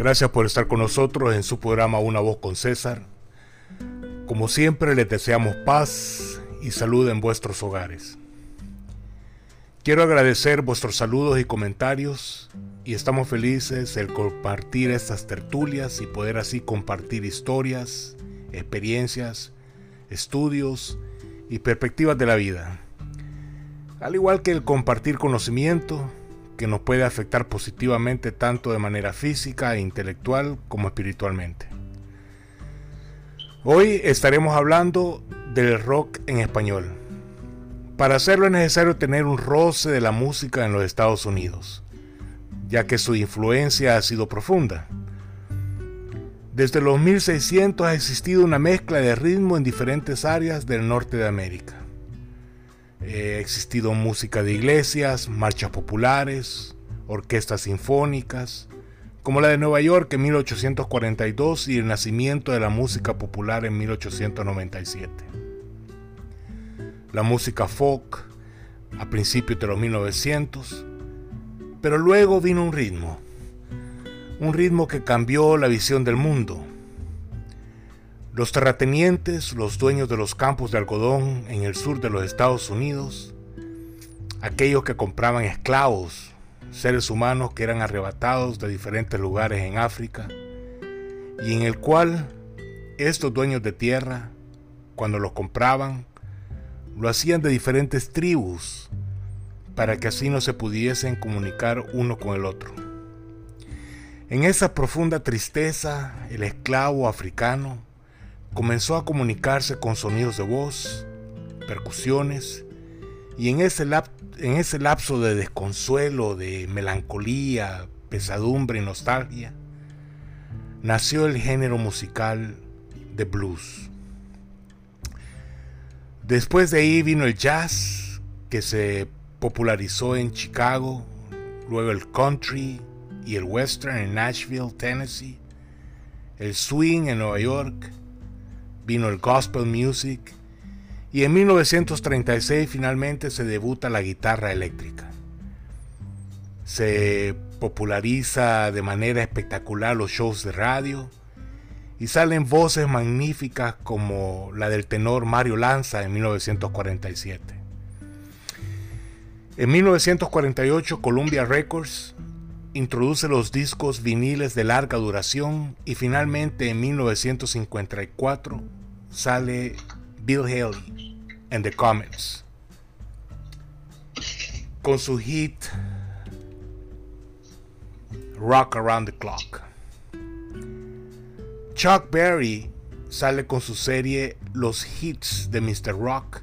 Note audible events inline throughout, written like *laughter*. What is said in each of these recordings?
Gracias por estar con nosotros en su programa Una voz con César. Como siempre les deseamos paz y salud en vuestros hogares. Quiero agradecer vuestros saludos y comentarios y estamos felices el compartir estas tertulias y poder así compartir historias, experiencias, estudios y perspectivas de la vida. Al igual que el compartir conocimiento, que nos puede afectar positivamente tanto de manera física e intelectual como espiritualmente. Hoy estaremos hablando del rock en español. Para hacerlo es necesario tener un roce de la música en los Estados Unidos, ya que su influencia ha sido profunda. Desde los 1600 ha existido una mezcla de ritmo en diferentes áreas del norte de América. Eh, existido música de iglesias, marchas populares, orquestas sinfónicas, como la de Nueva York en 1842 y el nacimiento de la música popular en 1897. La música folk a principios de los 1900, pero luego vino un ritmo, un ritmo que cambió la visión del mundo, los terratenientes, los dueños de los campos de algodón en el sur de los Estados Unidos, aquellos que compraban esclavos, seres humanos que eran arrebatados de diferentes lugares en África, y en el cual estos dueños de tierra, cuando los compraban, lo hacían de diferentes tribus, para que así no se pudiesen comunicar uno con el otro. En esa profunda tristeza, el esclavo africano comenzó a comunicarse con sonidos de voz, percusiones, y en ese, en ese lapso de desconsuelo, de melancolía, pesadumbre y nostalgia, nació el género musical de blues. Después de ahí vino el jazz, que se popularizó en Chicago, luego el country y el western en Nashville, Tennessee, el swing en Nueva York, vino el gospel music y en 1936 finalmente se debuta la guitarra eléctrica. Se populariza de manera espectacular los shows de radio y salen voces magníficas como la del tenor Mario Lanza en 1947. En 1948 Columbia Records introduce los discos viniles de larga duración y finalmente en 1954 sale Bill Haley en The Comets con su hit Rock Around the Clock. Chuck Berry sale con su serie Los Hits de Mr. Rock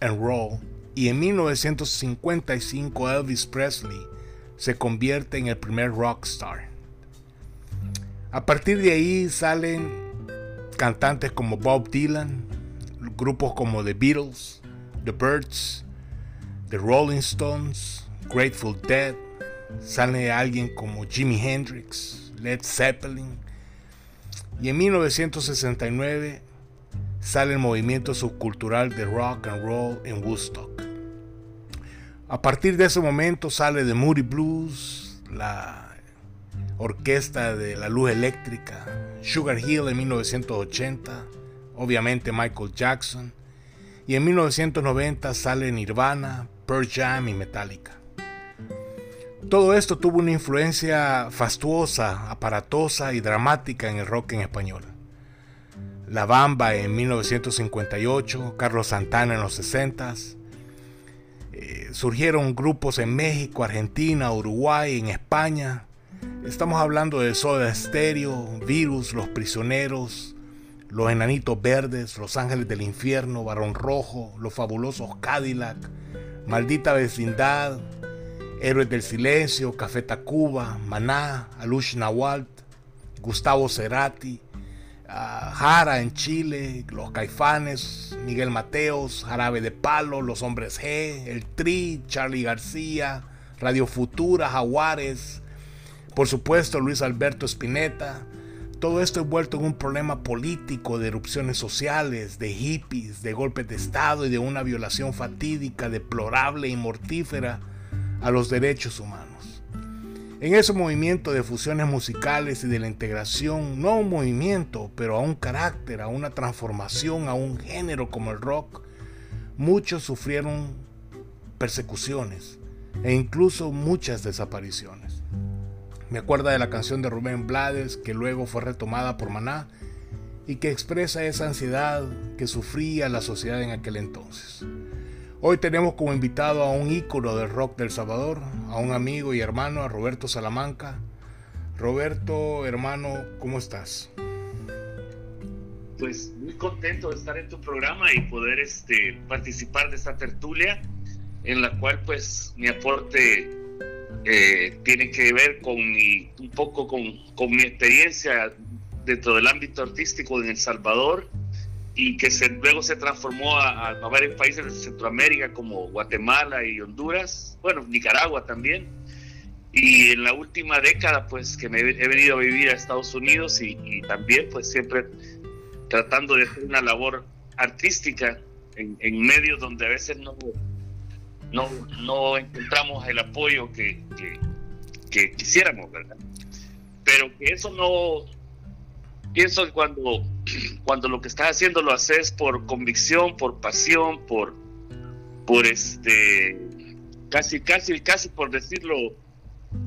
and Roll y en 1955 Elvis Presley se convierte en el primer rockstar. A partir de ahí salen cantantes como Bob Dylan, grupos como The Beatles, The Birds, The Rolling Stones, Grateful Dead, sale alguien como Jimi Hendrix, Led Zeppelin, y en 1969 sale el movimiento subcultural de rock and roll en Woodstock. A partir de ese momento sale The Moody Blues, la orquesta de la luz eléctrica, Sugar Hill en 1980, obviamente Michael Jackson, y en 1990 sale Nirvana, Pearl Jam y Metallica. Todo esto tuvo una influencia fastuosa, aparatosa y dramática en el rock en español. La Bamba en 1958, Carlos Santana en los 60 eh, surgieron grupos en México, Argentina, Uruguay, en España, Estamos hablando de Soda Stereo, Virus, Los Prisioneros, Los Enanitos Verdes, Los Ángeles del Infierno, Barón Rojo, Los Fabulosos Cadillac, Maldita Vecindad, Héroes del Silencio, Café Tacuba, Maná, Alush Nawalt, Gustavo Cerati, ah, Jara en Chile, Los Caifanes, Miguel Mateos, Jarabe de Palo, Los Hombres G, El Tri, Charlie García, Radio Futura, Jaguares, por supuesto, Luis Alberto Spinetta. Todo esto envuelto en un problema político de erupciones sociales, de hippies, de golpes de Estado y de una violación fatídica, deplorable y mortífera a los derechos humanos. En ese movimiento de fusiones musicales y de la integración, no a un movimiento, pero a un carácter, a una transformación, a un género como el rock, muchos sufrieron persecuciones e incluso muchas desapariciones. Me acuerda de la canción de Rubén Blades que luego fue retomada por Maná y que expresa esa ansiedad que sufría la sociedad en aquel entonces. Hoy tenemos como invitado a un ícono del rock del Salvador, a un amigo y hermano, a Roberto Salamanca. Roberto, hermano, ¿cómo estás? Pues muy contento de estar en tu programa y poder este, participar de esta tertulia en la cual pues mi aporte eh, tiene que ver con mi, un poco con, con mi experiencia dentro del ámbito artístico en El Salvador y que se, luego se transformó a, varios países de Centroamérica como Guatemala y Honduras, bueno, Nicaragua también. Y en la última década, pues que me he venido a vivir a Estados Unidos y, también, pues siempre tratando de hacer una labor artística en, en, medios donde a veces no, no, no encontramos el apoyo que, que, quisiéramos, ¿verdad? Pero que eso no, pienso que cuando, *clears throat* cuando lo que estás haciendo lo haces por convicción, por pasión, por, por este, casi, casi, casi por decirlo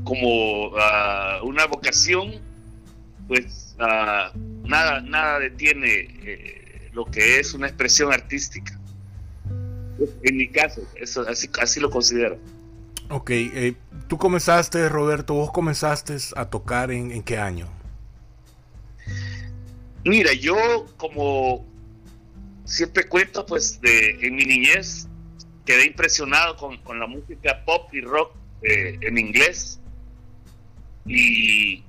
como ah, una vocación, pues uh, nada, nada detiene eh, lo que es una expresión artística. En mi caso, eso, así, así lo considero. Ok, eh, tú comenzaste, Roberto, vos comenzaste a tocar en, en qué año? Mira, yo como siempre cuento, pues de en mi niñez quedé impresionado con, la música pop y rock eh, en inglés y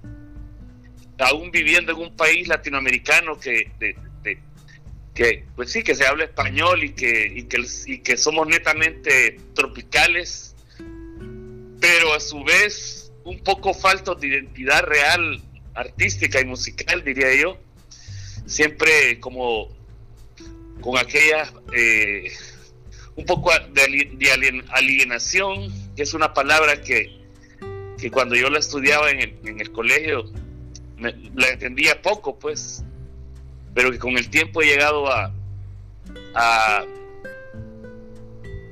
aún viviendo en un país latinoamericano que, que pues sí, que se habla español y que, y que, y que somos netamente tropicales, pero a su vez un poco faltos de identidad real, artística y musical, diría yo. Siempre como con aquella eh, un poco de, alienación, que es una palabra que, que cuando yo la estudiaba en el, en el colegio la entendía poco, pues, pero que con el tiempo he llegado a, a,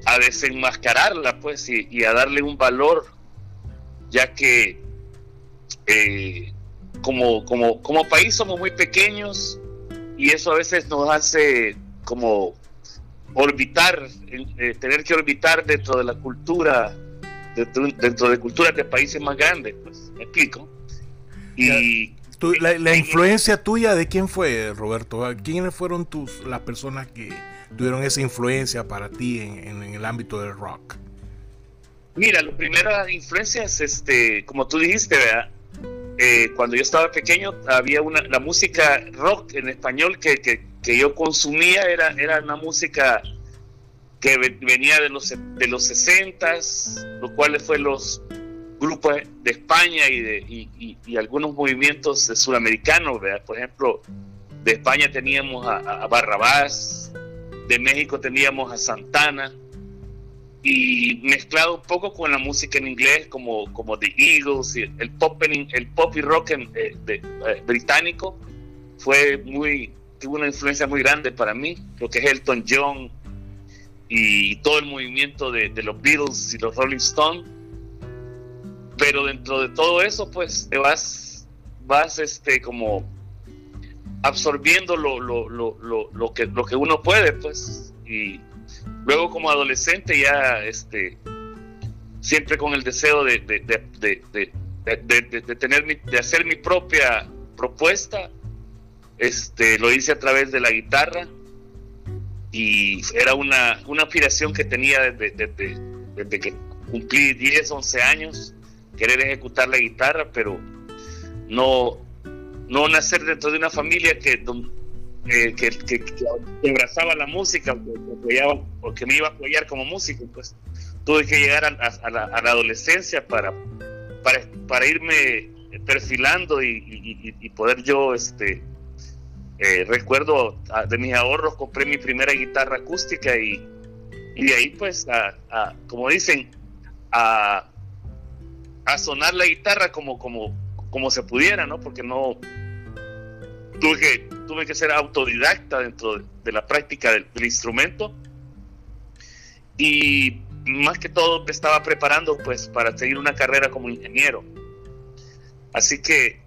a desenmascararla, pues, y, a darle un valor, ya que eh, como, como, como país somos muy pequeños, y eso a veces nos hace como orbitar, eh, tener que orbitar dentro de la cultura, dentro, de culturas de países más grandes, pues, me explico. Y la, influencia tuya de quién fue, Roberto? ¿Quiénes fueron tus las personas que tuvieron esa influencia para ti en, el ámbito del rock? Mira, la primera influencia es, este, como tú dijiste. Eh, cuando yo estaba pequeño había una la música rock en español que, que, yo consumía era, era una música que venía de los de los 60 lo cual fue los grupos de España y de y, y, algunos movimientos sudamericanos por ejemplo de España teníamos a Barrabás de México teníamos a Santana y mezclado un poco con la música en inglés como, como The Eagles, y el pop, el pop y rock en, eh, de, eh, británico fue muy, tuvo una influencia muy grande para mí, lo que es Elton John y todo el movimiento de, de los Beatles y los Rolling Stones. Pero dentro de todo eso, pues te vas, vas este, como absorbiendo lo, lo, lo, lo, que, lo que uno puede, pues, y Luego como adolescente ya este, siempre con el deseo de, de, tener de hacer mi propia propuesta, este, lo hice a través de la guitarra. Y era una, una aspiración que tenía desde, desde, que cumplí 10, 11 años, querer ejecutar la guitarra, pero no, no nacer dentro de una familia que, eh, que, que, abrazaba la música, porque me iba a apoyar como músico, pues. Tuve que llegar a, la, adolescencia para, para, irme perfilando y, poder yo, este, eh, recuerdo de mis ahorros, compré mi primera guitarra acústica y, y de ahí pues, como dicen, a, a sonar la guitarra como, como, como se pudiera, ¿no? Porque no tuve que, tuve que ser autodidacta dentro de, la práctica del, instrumento y más que todo me estaba preparando pues para seguir una carrera como ingeniero. Así que eh,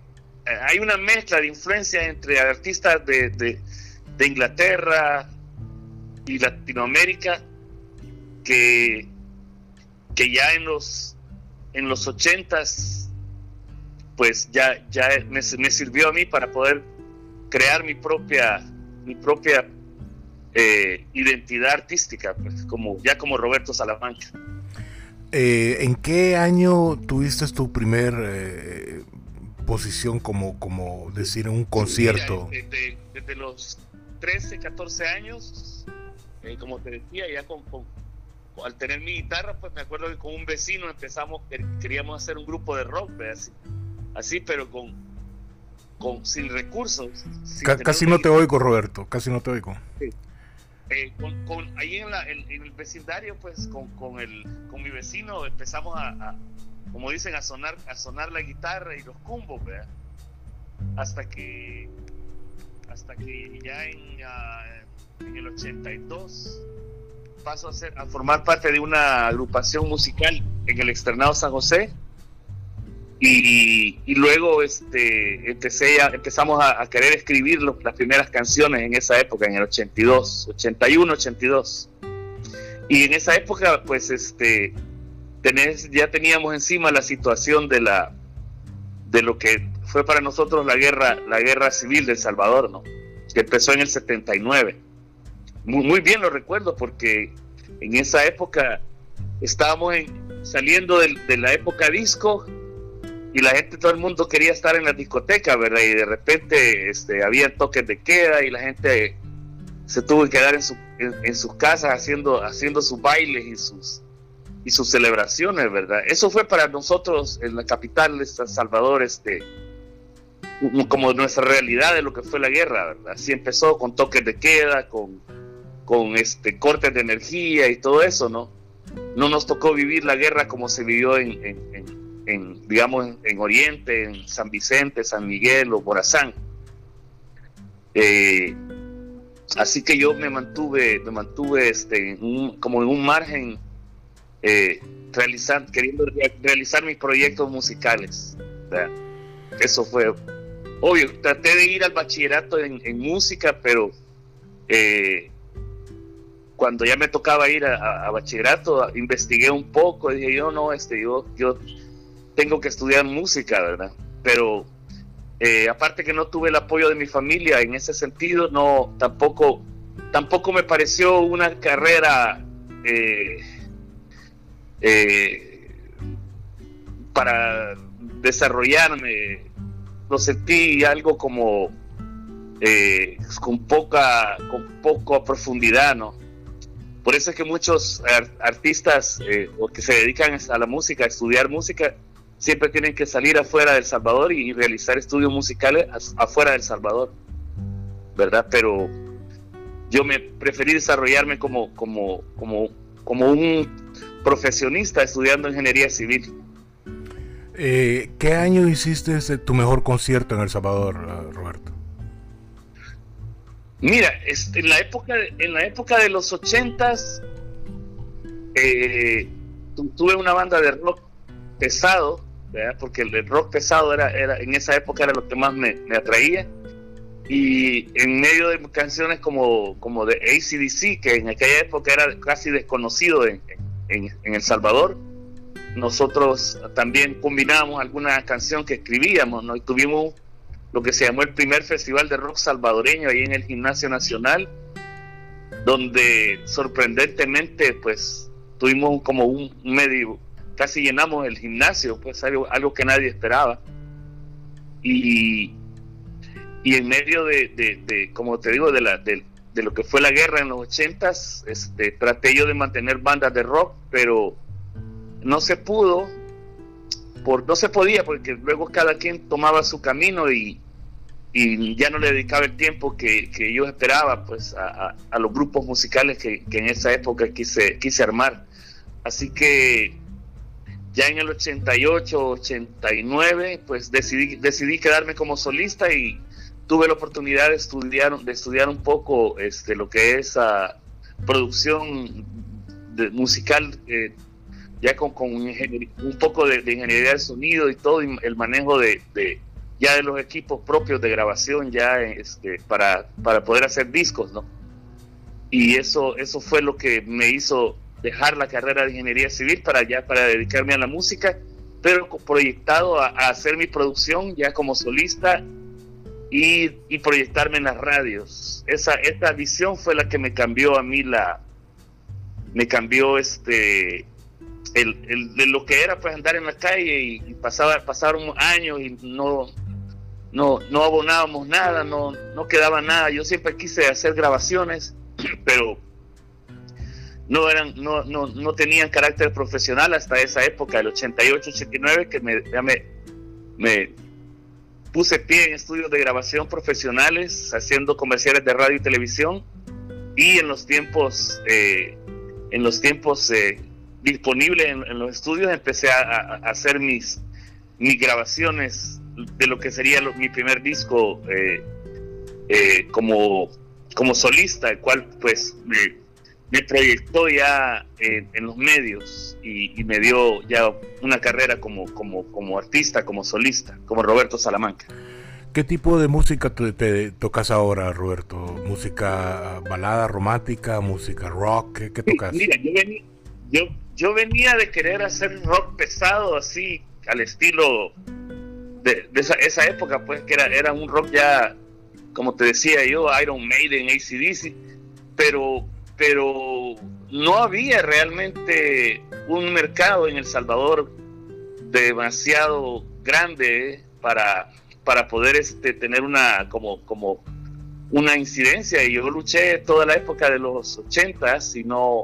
hay una mezcla de influencia entre artistas de, de Inglaterra y Latinoamérica que, que ya en los en los ochentas pues ya, ya me, sirvió a mí para poder crear mi propia mi propia eh, identidad artística pues, como ya como Roberto Salamanca eh, ¿En qué año tuviste tu primer eh, posición como, como decir un concierto? desde, los 13, 14 años, como te decía, ya con, al tener mi guitarra, pues me acuerdo que con un vecino empezamos, queríamos hacer un grupo de rock, así, así, pero con, con sin recursos. casi no te oigo, Roberto, casi no te oigo. Eh, con, ahí en, la, en, el vecindario, pues con, con, el, con mi vecino empezamos a, como dicen, a sonar, a sonar la guitarra y los cumbos, ¿verdad? Hasta que, hasta que ya en, ah, en el 82 paso a, ser, a formar parte de una agrupación musical en el externado San José. Y, luego este, empecé empezamos a, querer escribir las primeras canciones en esa época, en el 82, 81, 82. Y en esa época, pues, este, ya teníamos encima la situación de la de lo que fue para nosotros la guerra, la guerra civil de El Salvador, ¿no? Que empezó en el 79 muy, bien lo recuerdo porque en esa época estábamos saliendo de, la época disco y la gente, todo el mundo quería estar en la discoteca, ¿verdad? Y de repente este, había toques de queda y la gente se tuvo que quedar en, su, en, sus casas haciendo, sus bailes y sus, y sus celebraciones, ¿verdad? Eso fue para nosotros en la capital de San Salvador, este, como nuestra realidad de lo que fue la guerra, ¿verdad? Así empezó con toques de queda, con con este cortes de energía y todo eso, ¿no? No nos tocó vivir la guerra como se vivió en, en, digamos, en, Oriente, en San Vicente, San Miguel o Morazán. Eh, así que yo me mantuve, me mantuve este, como en un margen, eh, realizar, queriendo realizar mis proyectos musicales. Eso fue obvio. Traté de ir al bachillerato en, música, pero eh, cuando ya me tocaba ir a, bachillerato, investigué un poco, dije yo no, este, yo, yo tengo que estudiar música, ¿verdad? Pero eh, aparte que no tuve el apoyo de mi familia en ese sentido, no, tampoco, tampoco me pareció una carrera eh, eh, para desarrollarme. Lo sentí algo como con poca, con poco profundidad, ¿no? Por eso es que muchos artistas eh, o que se dedican a la música, a estudiar música, siempre tienen que salir afuera del Salvador y, realizar estudios musicales afuera del Salvador, ¿verdad? Pero yo me preferí desarrollarme como, como, como, como un profesionista estudiando ingeniería civil. Eh, ¿Qué año hiciste tu mejor concierto en El Salvador, Roberto? Mira, en la época en la época de los ochentas eh, tuve una banda de rock pesado, porque el rock pesado era, era en esa época era lo que más me, atraía. Y en medio de canciones como, como de ACDC, que en aquella época era casi desconocido en, en, en El Salvador, nosotros también combinábamos alguna canción que escribíamos, ¿no? Y tuvimos lo que se llamó el primer festival de rock salvadoreño ahí en el Gimnasio Nacional, donde sorprendentemente pues tuvimos como un medio, casi llenamos el gimnasio, pues algo, algo que nadie esperaba. Y, y en medio de, como te digo, de, la, de, lo que fue la guerra en los ochentas, este, traté yo de mantener bandas de rock, pero no se pudo no se podía porque luego cada quien tomaba su camino y, ya no le dedicaba el tiempo que, yo esperaba pues a, los grupos musicales que, en esa época quise, quise armar. Así que ya en el 88, 89, pues decidí, decidí quedarme como solista y tuve la oportunidad de estudiar, de estudiar un poco este, lo que es uh, producción de, musical, eh, ya con, con un poco de, ingeniería de sonido y todo, y el manejo de, de, ya de los equipos propios de grabación, ya este, para, para poder hacer discos, ¿no? Y eso, eso fue lo que me hizo dejar la carrera de ingeniería civil para ya para dedicarme a la música, pero proyectado a, hacer mi producción ya como solista y, proyectarme en las radios. Esa, esta visión fue la que me cambió a mí la, me cambió este, el, de lo que era pues andar en la calle y, pasaba, pasaron años y no, no, no abonábamos nada, no, no quedaba nada. Yo siempre quise hacer grabaciones, *clears throat* pero no eran no, no, no tenían carácter profesional hasta esa época, el 88-89, que me, me, me, puse pie en estudios de grabación profesionales, haciendo comerciales de radio y televisión, y en los tiempos, eh, en los tiempos eh, disponibles en, los estudios empecé a, hacer mis, mis grabaciones de lo que sería mi primer disco eh, como, como solista, el cual pues me proyectó ya en, los medios y, me dio ya una carrera como, como, como artista, como solista, como Roberto Salamanca. ¿Qué tipo de música te, tocas ahora, Roberto? ¿Música balada romántica, música rock? ¿Qué, tocas? Mira, yo venía, yo, yo venía de querer hacer rock pesado, así, al estilo de, esa, esa, época, pues, que era, era un rock ya, como te decía yo, Iron Maiden, ACDC, pero pero no había realmente un mercado en El Salvador demasiado grande para, para poder este, tener una como, como una incidencia. Y yo luché toda la época de los ochentas y no,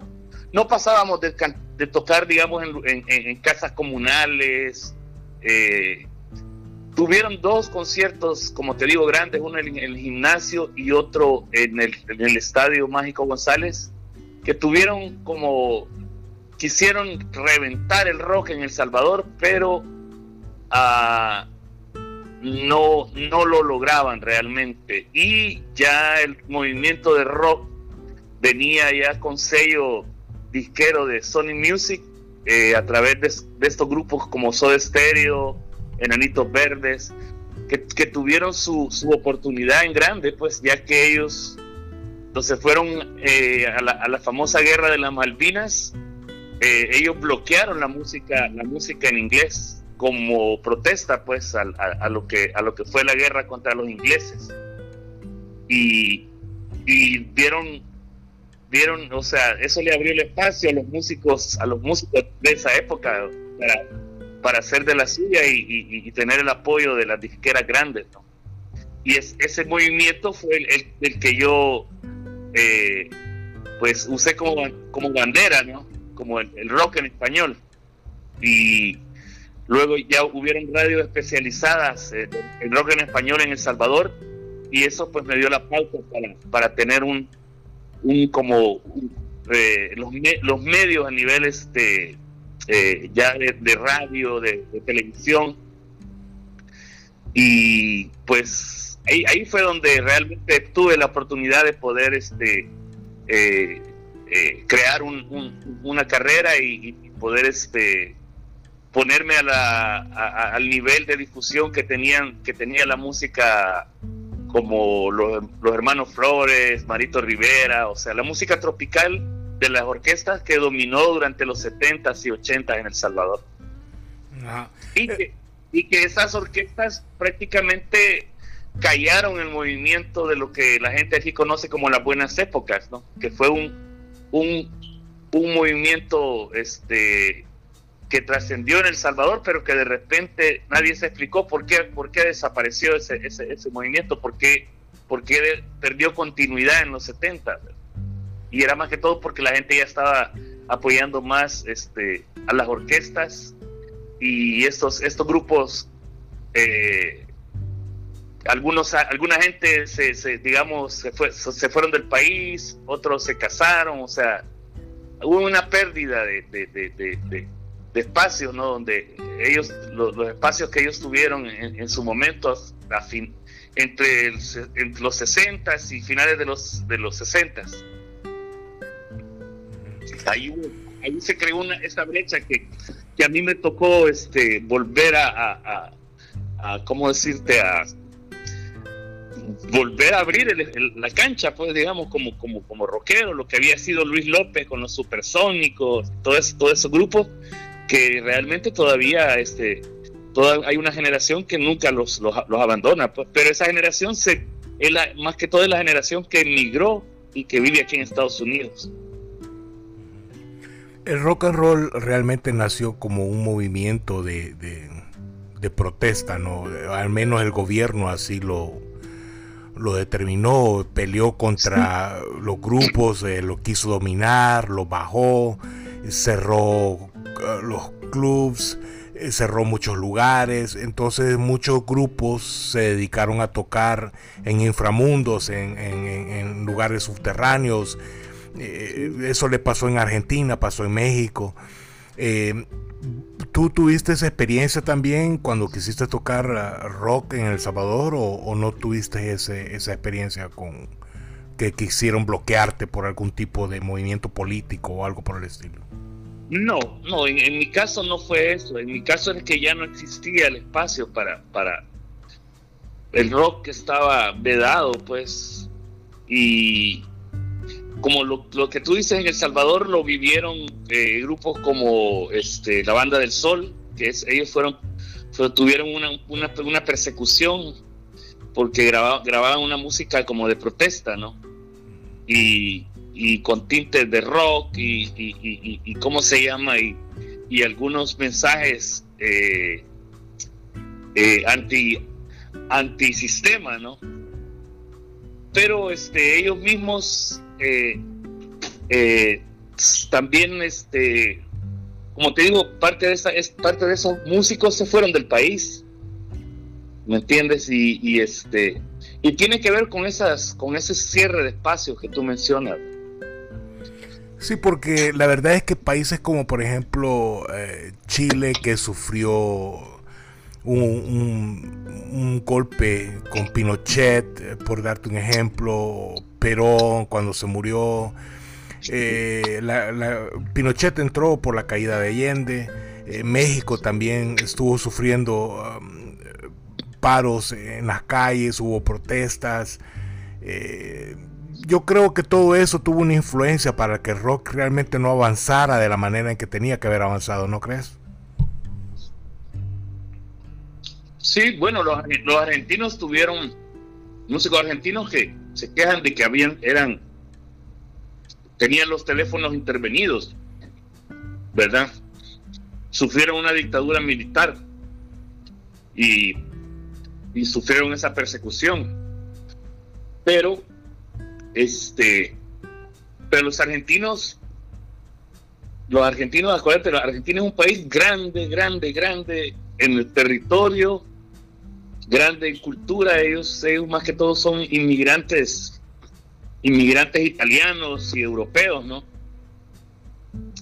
no pasábamos de, tocar digamos en, casas comunales eh, tuvieron dos conciertos como te digo grandes uno en el gimnasio y otro en el, estadio Mágico González que tuvieron como quisieron reventar el rock en El Salvador, pero ah, no, no lo lograban realmente. Y ya el movimiento de rock venía ya con sello disquero de Sony Music eh, a través de, estos grupos como Soda Stereo, Enanitos Verdes, que, tuvieron su, oportunidad en grande, pues ya que ellos entonces fueron eh, a, la, famosa guerra de las Malvinas. Eh, ellos bloquearon la música, la música en inglés como protesta, pues, a, lo que a lo que fue la guerra contra los ingleses. Y, y vieron, o sea, eso le abrió el espacio a los músicos, a los músicos de esa época para, para hacer de la suya y, tener el apoyo de las disqueras grandes, Y ese movimiento fue el, el que yo eh, pues usé como, como bandera, ¿no? Como el, rock en español. Y luego ya hubieron radios especializadas en el rock en español en El Salvador y eso pues me dio la pauta para, para tener un, un como eh, los, los medios a nivel este, eh, ya de, radio, de, televisión. Y pues ahí, fue donde realmente tuve la oportunidad de poder este, eh, crear una carrera y, poder este, ponerme a la, al nivel de difusión que, tenían, que tenía la música como los, hermanos Flores, Marito Rivera, o sea, la música tropical de las orquestas que dominó durante los 70s y 80s en El Salvador. Y, que, y que esas orquestas prácticamente callaron el movimiento de lo que la gente aquí conoce como las buenas épocas, ¿no? Que fue un, un, un movimiento este, que trascendió en El Salvador, pero que de repente nadie se explicó por qué, por qué desapareció ese, ese, movimiento, por qué, por qué perdió continuidad en los 70. Y era más que todo porque la gente ya estaba apoyando más este, a las orquestas y estos, estos grupos eh, algunos alguna gente se, digamos se, fue, se fueron del país otros se casaron o sea hubo una pérdida de, espacios, ¿no? Donde ellos, los, espacios que ellos tuvieron en, su momento, entre, los 60 y finales de los, de los 60. Ahí, ahí se creó una, esa brecha que, que a mí me tocó este, volver a, a, a, ¿cómo decirte? A volver a abrir la cancha, pues digamos, como, como, como rockero, lo que había sido Luis López con los supersónicos, todo eso, todos esos grupos que realmente todavía este, toda, hay una generación que nunca los, los, abandona, pues, pero esa generación se, es más que todo es la generación que emigró y que vive aquí en Estados Unidos. El rock and roll realmente nació como un movimiento de, de, protesta, ¿no? Al menos el gobierno así lo, lo determinó, peleó contra los grupos, eh, lo quiso dominar, lo bajó, cerró los clubs, eh, cerró muchos lugares, entonces muchos grupos se dedicaron a tocar en inframundos, en, lugares subterráneos. Eh, eso le pasó en Argentina, pasó en México. ¿Tú tuviste esa experiencia también cuando quisiste tocar rock en El Salvador o, no tuviste esa experiencia con que quisieron bloquearte por algún tipo de movimiento político o algo por el estilo? No, no, en, mi caso no fue eso. En mi caso es que ya no existía el espacio para, para el rock que estaba vedado, pues. Y como lo, que tú dices en El Salvador lo vivieron eh, grupos como este, la Banda del Sol, que es, ellos fueron, tuvieron una, una, persecución porque grababan una música como de protesta, ¿no? Y, y con tintes de rock y, y, cómo se llama y, algunos mensajes eh, eh, anti antisistema no pero este ellos mismos eh, también este como te digo parte de esa es parte de esos músicos se fueron del país me entiendes y, y este y tiene que ver con esas con ese cierre de espacios que tú mencionas Sí, porque la verdad es que países como por ejemplo eh, Chile que sufrió un, golpe con Pinochet, eh, por darte un ejemplo, Perón cuando se murió, eh, Pinochet entró por la caída de Allende, México también estuvo sufriendo um, paros en las calles, hubo protestas yo creo que todo eso tuvo una influencia para que rock realmente no avanzara de la manera en que tenía que haber avanzado, ¿no crees? Sí, bueno, los, argentinos tuvieron músicos argentinos que se quejan de que habían, eran, tenían los teléfonos intervenidos, ¿verdad? Sufrieron una dictadura militar y, y sufrieron esa persecución. Pero este, pero los argentinos, los argentinos, acuérdate, Argentina es un país grande, grande, grande en el territorio, grande en cultura. Ellos, ellos más que todo son inmigrantes, inmigrantes italianos y europeos, ¿no?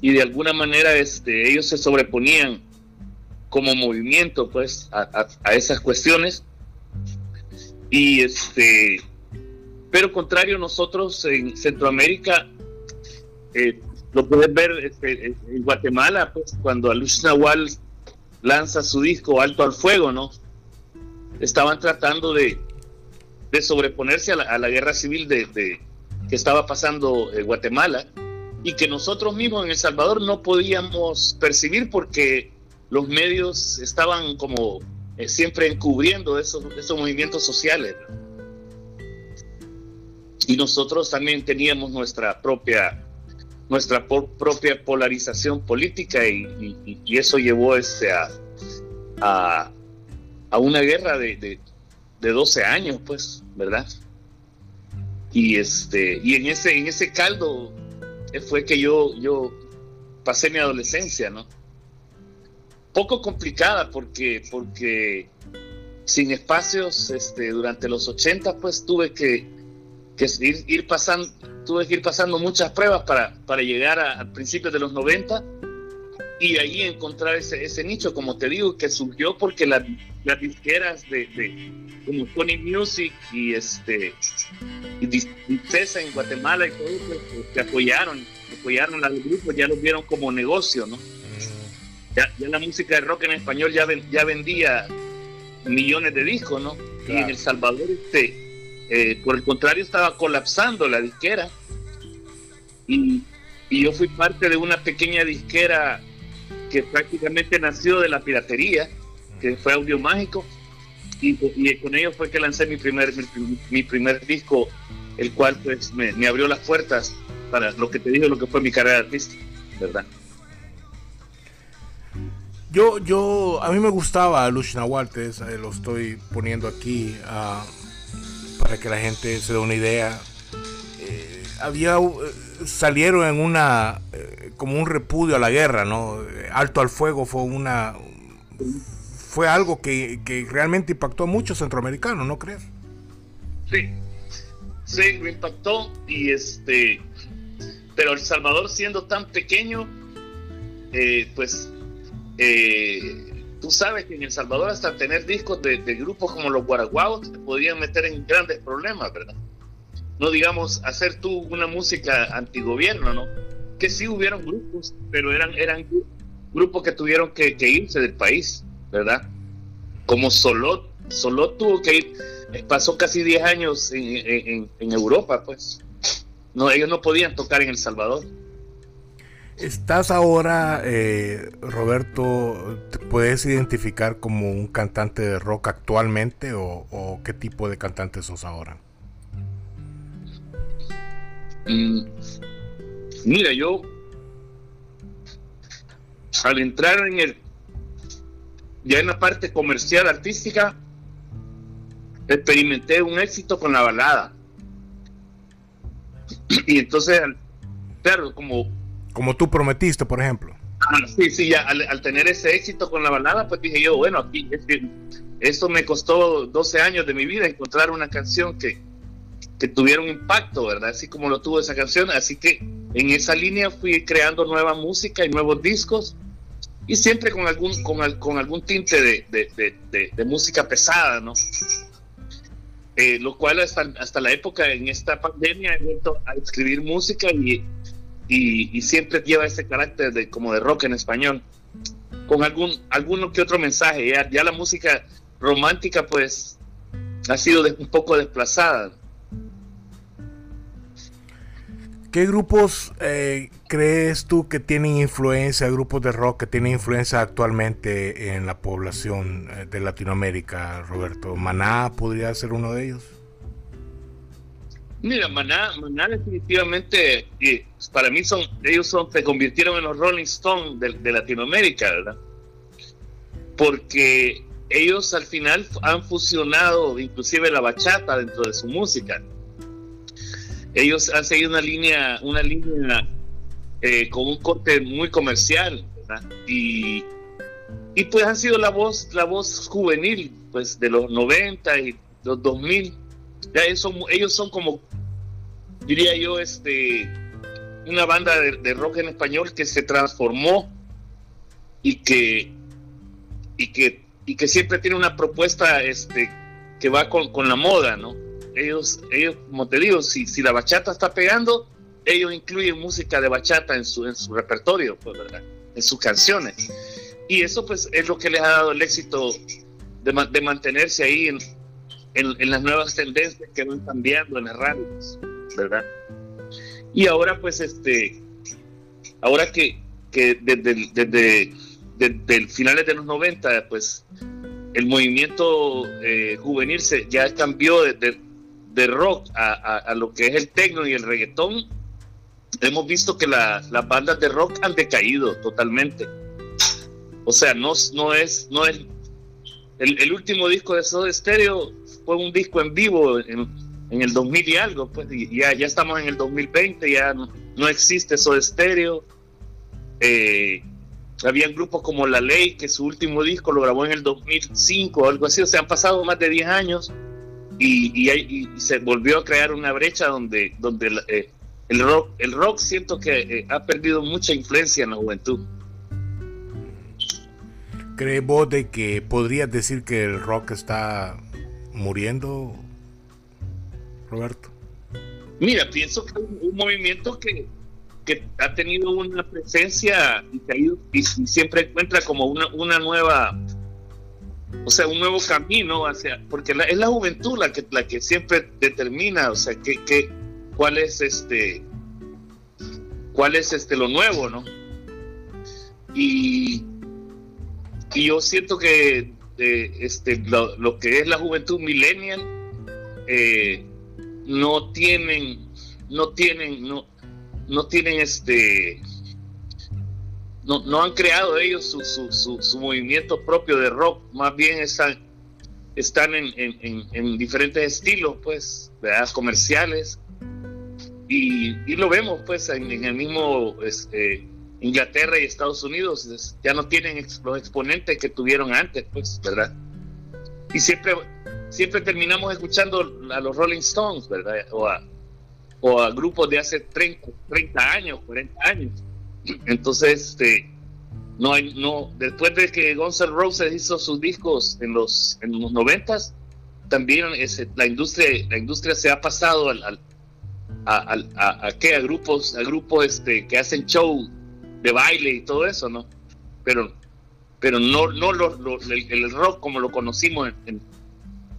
Y de alguna manera, este, ellos se sobreponían como movimiento, pues, a, a esas cuestiones. Y este pero contrario, nosotros en Centroamérica, eh, lo puedes ver este, en Guatemala, pues cuando Alush Nahual lanza su disco Alto al Fuego, ¿no? Estaban tratando de, sobreponerse a la, guerra civil de, que estaba pasando en Guatemala y que nosotros mismos en El Salvador no podíamos percibir porque los medios estaban como eh, siempre encubriendo esos, esos movimientos sociales. ¿no? Y nosotros también teníamos nuestra propia nuestra propia polarización política y, eso llevó este a, a, una guerra de, de, 12 años pues verdad y este y en ese en ese caldo fue que yo yo pasé mi adolescencia no poco complicada porque porque sin espacios este durante los 80 pues tuve que que ir, ir pasando, tuve que ir pasando muchas pruebas para, para llegar a, principios de los 90 y ahí encontrar ese, ese nicho, como te digo, que surgió porque las disqueras de, de, como Sony Music y este y en Guatemala y todo eso, pues, que apoyaron, apoyaron al grupo, ya lo vieron como negocio, ¿no? Mm. Ya, ya, la música de rock en español ya, ya vendía millones de discos, ¿no? Y en El Salvador, este, eh, por el contrario, estaba colapsando la disquera. Y, yo fui parte de una pequeña disquera que prácticamente nació de la piratería, que fue Audio Mágico, y, con ellos fue que lancé mi primer, mi, primer disco, el cual pues me, abrió las puertas para lo que te digo, lo que fue mi carrera artística, ¿verdad? Yo, yo, a mí me gustaba Lush Nahuatl, lo estoy poniendo aquí uh, para que la gente se dé una idea. Eh, había, eh, salieron en una, eh, como un repudio a la guerra, ¿no? Alto al fuego fue una, fue algo que, que realmente impactó a muchos centroamericanos, ¿no crees? Sí, sí, me impactó y este, pero El Salvador siendo tan pequeño, pues eh, tú sabes que en El Salvador hasta tener discos de, grupos como los Guaraguaos te podían meter en grandes problemas, ¿verdad? No digamos hacer tú una música antigobierno, ¿no? Que sí hubieron grupos, pero eran, grupos que tuvieron que, irse del país, ¿verdad? Como Solot, Solot tuvo que ir, pasó casi 10 años en, en Europa, pues. No, ellos no podían tocar en El Salvador. Estás ahora, eh, Roberto, ¿te puedes identificar como un cantante de rock actualmente o, qué tipo de cantante sos ahora? Mm, mira, yo al entrar en el ya en la parte comercial artística experimenté un éxito con la balada *clears throat* y entonces claro como como tú prometiste, por ejemplo. Ah, sí, sí, ya al, tener ese éxito con la balada, pues dije yo, bueno, aquí es esto me costó 12 años de mi vida encontrar una canción que, que tuviera un impacto, ¿verdad? Así como lo tuvo esa canción. Así que en esa línea fui creando nueva música y nuevos discos y siempre con algún, con, con algún tinte de, de, de, música pesada, ¿no? Eh, lo cual hasta, hasta la época en esta pandemia he vuelto a escribir música y y, siempre lleva ese carácter de como de rock en español, con algún alguno que otro mensaje. Ya, ya la música romántica pues ha sido un poco desplazada. ¿Qué grupos eh, crees tú que tienen influencia, grupos de rock que tienen influencia actualmente en la población eh, de Latinoamérica, Roberto? ¿Maná podría ser uno de ellos? Mira, Maná, Maná definitivamente, para mí son, ellos son, se convirtieron en los Rolling Stones de, Latinoamérica, ¿verdad? Porque ellos al final han fusionado inclusive la bachata dentro de su música. Ellos han seguido una línea, una línea eh, con un corte muy comercial, ¿verdad? Y, y pues han sido la voz, la voz juvenil, pues de los 90 y los 2000 ya ellos son como, diría yo, este, una banda de, rock en español que se transformó y que, y que, y que siempre tiene una propuesta este, que va con, la moda, ¿no? Ellos, ellos, como te digo, si, si la bachata está pegando, ellos incluyen música de bachata en su, en su repertorio, pues, en sus canciones. Y eso pues es lo que les ha dado el éxito de, de mantenerse ahí en, en, las nuevas tendencias que van cambiando en las radios, ¿verdad? Y ahora, pues, este, ahora que, que desde, desde, desde, finales de los 90, pues, el movimiento eh, juvenil se, ya cambió de, de, rock a, a, lo que es el techno y el reggaetón, hemos visto que las bandas de rock han decaído totalmente. O sea, no, no es, no es el, el último disco de Soda Stereo fue un disco en vivo en, el 2000 y algo, pues ya, ya estamos en el 2020, ya no, existe eso de estéreo. Eh, habían grupos como La Ley, que su último disco lo grabó en el 2005 o algo así, o sea, han pasado más de 10 años y, se volvió a crear una brecha donde, donde eh, el, rock, el rock siento que eh, ha perdido mucha influencia en la juventud. ¿Crees vos de que podrías decir que el rock está muriendo, Roberto? Mira, pienso que un movimiento que, que ha tenido una presencia y, ha ido, y, siempre encuentra como una, una nueva, o sea, un nuevo camino hacia, porque es la juventud la que, la que siempre determina, o sea, que, que, cuál es este, cuál es este lo nuevo, ¿no? Y, y yo siento que este, lo, que es la juventud millennial eh, no tienen, no tienen, no, no tienen este, no, no han creado ellos su, su, su, movimiento propio de rock, más bien están, están en, en, en diferentes estilos, pues, ¿verdad? comerciales. Y, y, lo vemos, pues, en, el mismo este, Inglaterra y Estados Unidos, ya no tienen los exponentes que tuvieron antes, pues, ¿verdad? Y siempre siempre terminamos escuchando a los Rolling Stones, ¿verdad? O a, o a grupos de hace 30, 30 años, 40 años. Entonces, este, no hay, no, después de que Guns N' Roses hizo sus discos en los, en los 90 también ese, la industria, la industria se ha pasado al, al a, a, a, ¿qué? a grupos, a grupos este, que hacen show de baile y todo eso, ¿no? Pero, pero no, no lo, el, rock como lo conocimos en,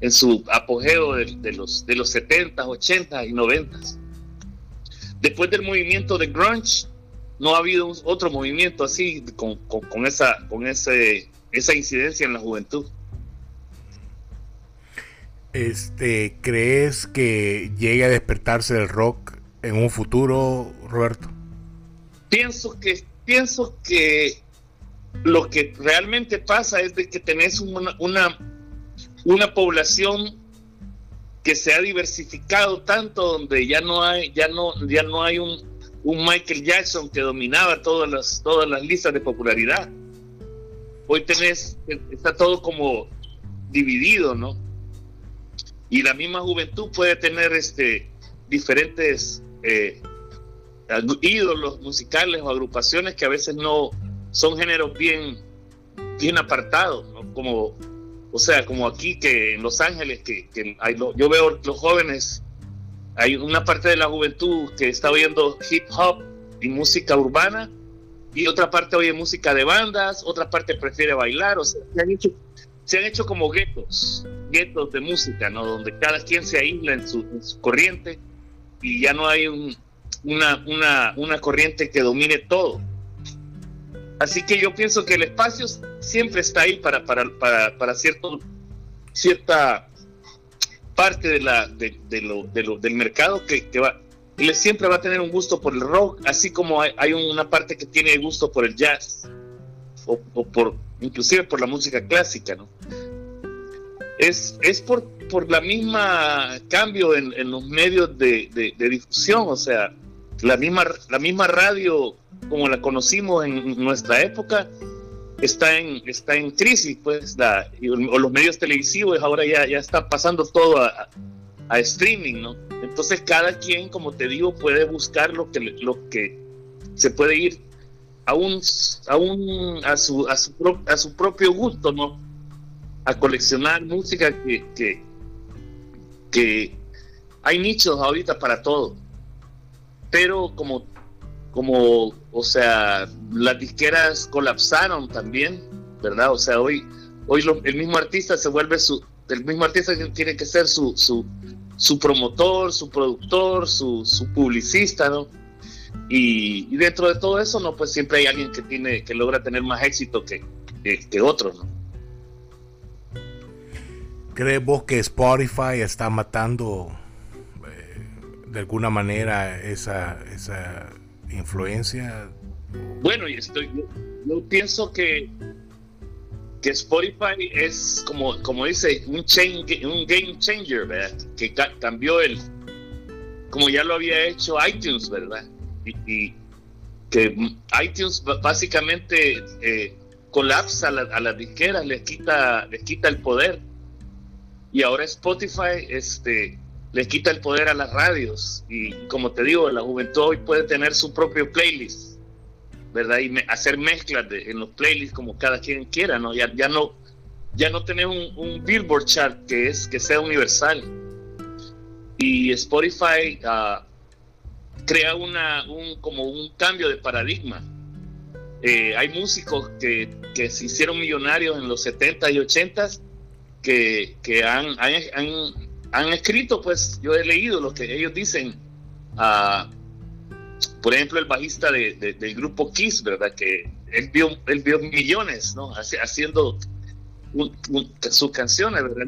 en su apogeo de, los, de los 70, 80 y 90. Después del movimiento de grunge, no ha habido otro movimiento así con, con, esa, con ese, esa incidencia en la juventud. Este, ¿Crees que llegue a despertarse el rock en un futuro, Roberto? Pienso que, pienso que lo que realmente pasa es de que tenés una, una población que se ha diversificado tanto donde ya no hay ya no ya no hay un, un Michael Jackson que dominaba todas las todas las listas de popularidad. Hoy tenés está todo como dividido no y la misma juventud puede tener este diferentes eh, ídolos musicales o agrupaciones que a veces no son géneros bien bien apartados ¿no? como o sea, como aquí que en Los Ángeles, que, hay yo veo los jóvenes, hay una parte de la juventud que está oyendo hip hop y música urbana, y otra parte oye música de bandas, otra parte prefiere bailar, o sea, se han hecho, se han hecho como guetos, guetos de música, ¿no? Donde cada quien se aísla en su, corriente y ya no hay una, una, una corriente que domine todo. Así que yo pienso que el espacio siempre está ahí para, para, para, para cierto, cierta parte de la, de, lo, de lo, del mercado que, que va, siempre va a tener un gusto por el rock, así como hay, una parte que tiene gusto por el jazz o, por inclusive por la música clásica, ¿no? Es, es por, por la misma cambio en, los medios de, de, difusión, o sea, la misma, la misma radio como la conocimos en nuestra época está en, está en crisis, pues, la, o los medios televisivos ahora ya, ya está pasando todo a, a, streaming, ¿no? Entonces cada quien, como te digo, puede buscar lo que, lo que se puede ir a, un, a, un, a, su, a, su, a su propio gusto, ¿no? A coleccionar música que, que, que hay nichos ahorita para todo. Pero como como, o sea, las disqueras colapsaron también, ¿verdad? O sea, hoy, hoy el mismo artista se vuelve su, el mismo artista tiene que ser su, su, promotor, su productor, su, publicista, ¿no? Y, dentro de todo eso, ¿no? Pues siempre hay alguien que tiene, que logra tener más éxito que, que, otros, ¿no? ¿Crees vos que Spotify está matando de alguna manera esa, esa influencia? Bueno, y estoy, yo, pienso que, que Spotify es como, como dice, un, change, un game changer, ¿verdad? Que cambió el, como ya lo había hecho iTunes, ¿verdad? Y, que iTunes básicamente eh, colapsa a, las disqueras, les quita, les quita el poder. Y ahora Spotify, este, le quita el poder a las radios y como te digo, la juventud hoy puede tener su propio playlist ¿verdad? Y hacer mezclas de, en los playlists como cada quien quiera, ¿no? Ya, ya no ya no tener un, Billboard chart que es que sea universal. Y Spotify uh, crea una, un, como un cambio de paradigma. Eh, hay músicos que, que, se hicieron millonarios en los 70 y 80 que, que han, escrito, pues yo he leído lo que ellos dicen. Por ejemplo, el bajista de, del grupo Kiss, ¿verdad? Que él vio, él vio millones, ¿no? Haciendo sus canciones, ¿verdad?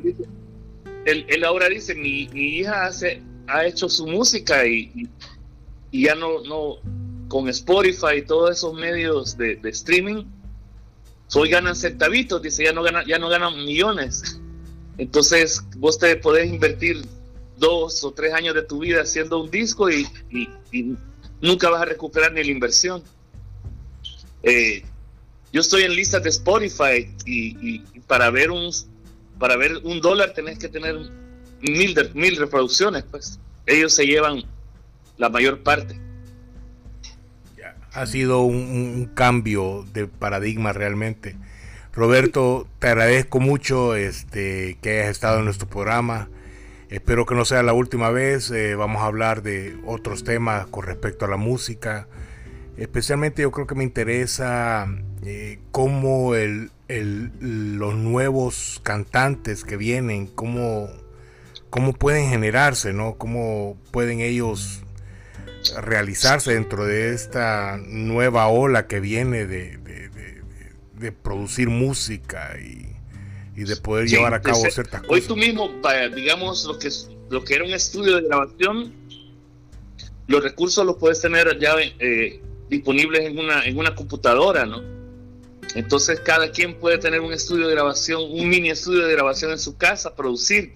Él, ahora dice, mi, hija hace, ha hecho su música y, ya no, no, con Spotify y todos esos medios de, streaming, hoy ganan centavitos, dice, ya no ganan, ya no ganan millones. Entonces, vos te podés invertir dos o tres años de tu vida haciendo un disco y, nunca vas a recuperar ni la inversión. Eh, yo estoy en listas de Spotify y, para ver un para ver un dólar tenés que tener mil, mil reproducciones, pues. Ellos se llevan la mayor parte. Ha sido un, cambio de paradigma realmente. Roberto, te agradezco mucho este, que hayas estado en nuestro programa. Espero que no sea la última vez. Eh, vamos a hablar de otros temas con respecto a la música. Especialmente yo creo que me interesa eh, cómo el, los nuevos cantantes que vienen, cómo, cómo pueden generarse, ¿no? Cómo pueden ellos realizarse dentro de esta nueva ola que viene de, de, producir música y, de poder llevar a cabo ciertas cosas. Hoy tú mismo, digamos, lo que, lo que era un estudio de grabación, los recursos los puedes tener ya eh, disponibles en una, en una computadora, ¿no? Entonces cada quien puede tener un estudio de grabación, un mini estudio de grabación en su casa, producir.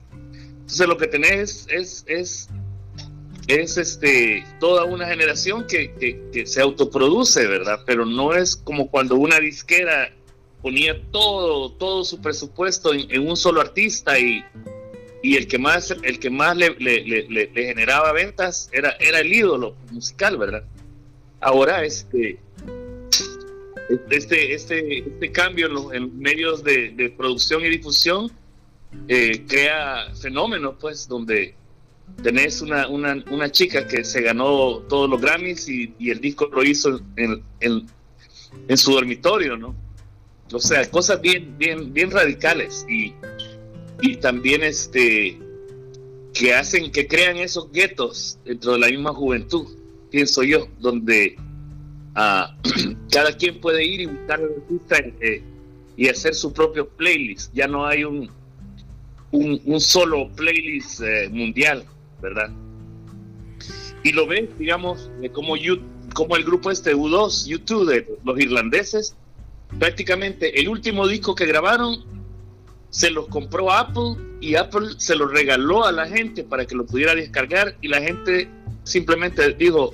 Entonces lo que tenés es, es, es, este, toda una generación que, que, se autoproduce, ¿verdad? Pero no es como cuando una disquera ponía todo, todo su presupuesto en, un solo artista y, y, el que más, el que más le, generaba ventas era, era el ídolo musical, ¿verdad? Ahora, este, este, este, este cambio en los, medios de, producción y difusión eh, crea fenómenos, pues, donde tenés una, una, una, chica que se ganó todos los Grammys y, el disco lo hizo en, en, su dormitorio, ¿no? O sea, cosas bien, bien, bien radicales y, y también este que hacen, que crean esos guetos dentro de la misma juventud pienso yo, donde ah, *clears throat* cada quien puede ir y buscar eh, y hacer su propio playlist. Ya no hay un, un, solo playlist eh, mundial, ¿verdad? Y lo ves, digamos, como, como el grupo este U2, YouTube, de los irlandeses, prácticamente el último disco que grabaron se los compró Apple y Apple se los regaló a la gente para que lo pudiera descargar y la gente simplemente dijo,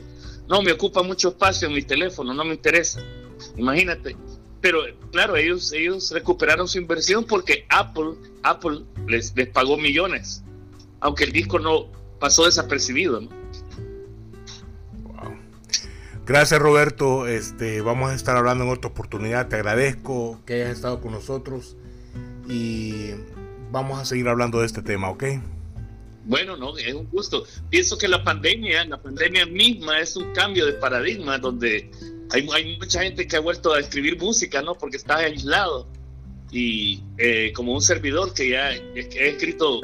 no, me ocupa mucho espacio en mi teléfono, no me interesa. Imagínate. Pero claro, ellos, ellos recuperaron su inversión porque Apple, Apple les, les pagó millones, aunque el disco no pasó desapercibido. Gracias Roberto, este, vamos a estar hablando en otra oportunidad, te agradezco que hayas estado con nosotros y vamos a seguir hablando de este tema, ¿ok? Bueno, no, es un gusto. Pienso que la pandemia, la pandemia misma es un cambio de paradigma donde hay, hay mucha gente que ha vuelto a escribir música, ¿no? Porque está aislado. Y eh, como un servidor que ya he escrito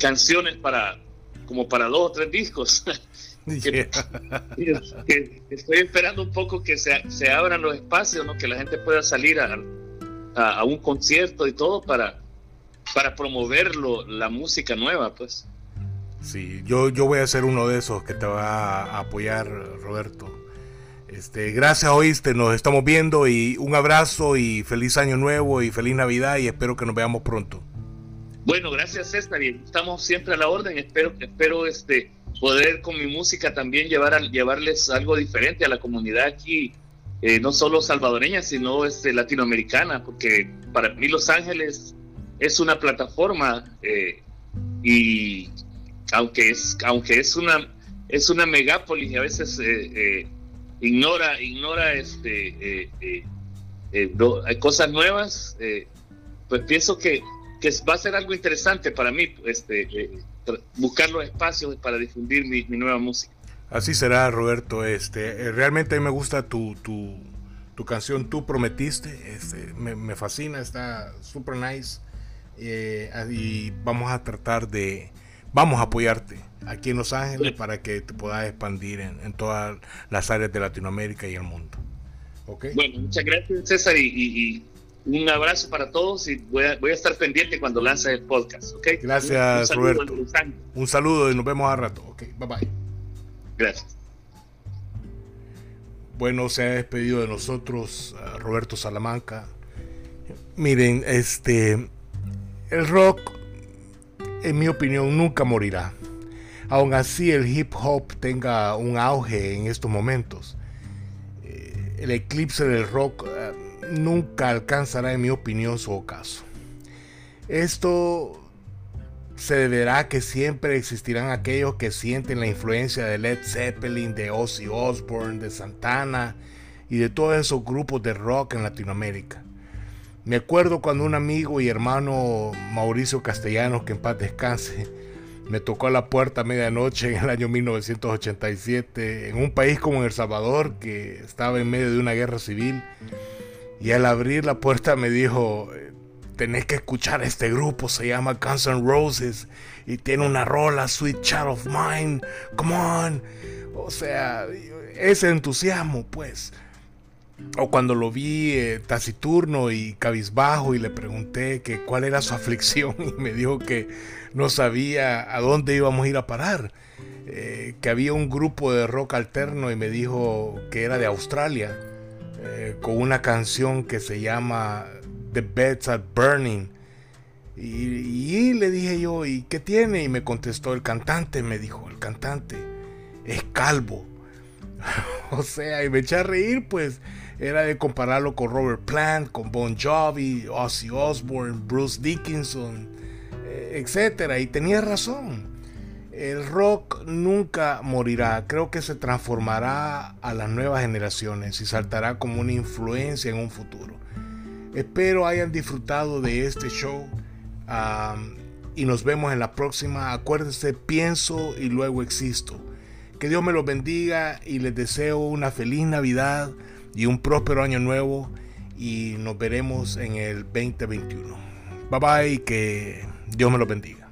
canciones para como para dos o tres discos. *laughs* *laughs* estoy esperando un poco que se, se, abran los espacios, ¿no? que la gente pueda salir a, a un concierto y todo para, para promoverlo, la música nueva, pues. Sí, yo, yo voy a ser uno de esos que te va a apoyar, Roberto. Este, gracias, oíste, nos estamos viendo y un abrazo y feliz año nuevo y feliz Navidad y espero que nos veamos pronto. Bueno, gracias César y estamos siempre a la orden. Espero, espero este, poder con mi música también llevar a, llevarles algo diferente a la comunidad aquí, eh, no solo salvadoreña, sino este, latinoamericana, porque para mí Los Ángeles es una plataforma eh, y aunque es, aunque es una, es una megápolis y a veces eh, ignora, ignora este, hay cosas nuevas, pues pienso que, que va a ser algo interesante para mí este, buscar los espacios para difundir mi, nueva música. Así será, Roberto. Este, realmente a mí me gusta tu, tu, tu canción Tú Prometiste. Este, me, me fascina, está super nice. Eh, y vamos a tratar de, vamos a apoyarte aquí en Los Ángeles para que te puedas expandir en, todas las áreas de Latinoamérica y el mundo. ¿Okay? Bueno, muchas gracias César y, un abrazo para todos y voy a, estar pendiente cuando lances el podcast. ¿okay? Gracias Roberto. Un saludo y nos vemos a rato. Okay, bye bye. Gracias. Bueno, se ha despedido de nosotros Roberto Salamanca. Miren, este el rock, en mi opinión, nunca morirá. Aun así el hip hop tenga un auge en estos momentos. Eh, el eclipse del rock eh, nunca alcanzará, en mi opinión, su ocaso. Esto se deberá que siempre existirán aquellos que sienten la influencia de Led Zeppelin, de Ozzy Osbourne, de Santana y de todos esos grupos de rock en Latinoamérica. Me acuerdo cuando un amigo y hermano Mauricio Castellanos, que en paz descanse, me tocó a la puerta a medianoche en el año 1987 en un país como El Salvador que estaba en medio de una guerra civil y al abrir la puerta me dijo tenés que escuchar este grupo se llama Guns N' Roses y tiene una rola Sweet Child of Mine come on o sea ese entusiasmo pues. O cuando lo vi eh, taciturno y cabizbajo y le pregunté que cuál era su *laughs* aflicción y me dijo que no sabía a dónde íbamos a ir a parar, eh, que había un grupo de rock alterno y me dijo que era de Australia, eh, con una canción que se llama The Beds Are Burning. Y, y le dije yo, ¿y qué tiene? Y me contestó el cantante, me dijo, el cantante es calvo. *laughs* o sea, y me eché a reír, pues era de compararlo con Robert Plant, con Bon Jovi, Ozzy Osbourne, Bruce Dickinson, eh, etc. Y tenía razón. El rock nunca morirá, creo que se transformará a las nuevas generaciones y saltará como una influencia en un futuro. Espero hayan disfrutado de este show y nos vemos en la próxima. Acuérdense, pienso y luego existo. Que Dios me los bendiga y les deseo una feliz Navidad y un próspero año nuevo y nos veremos en el 2021. Bye bye, que Dios me lo bendiga.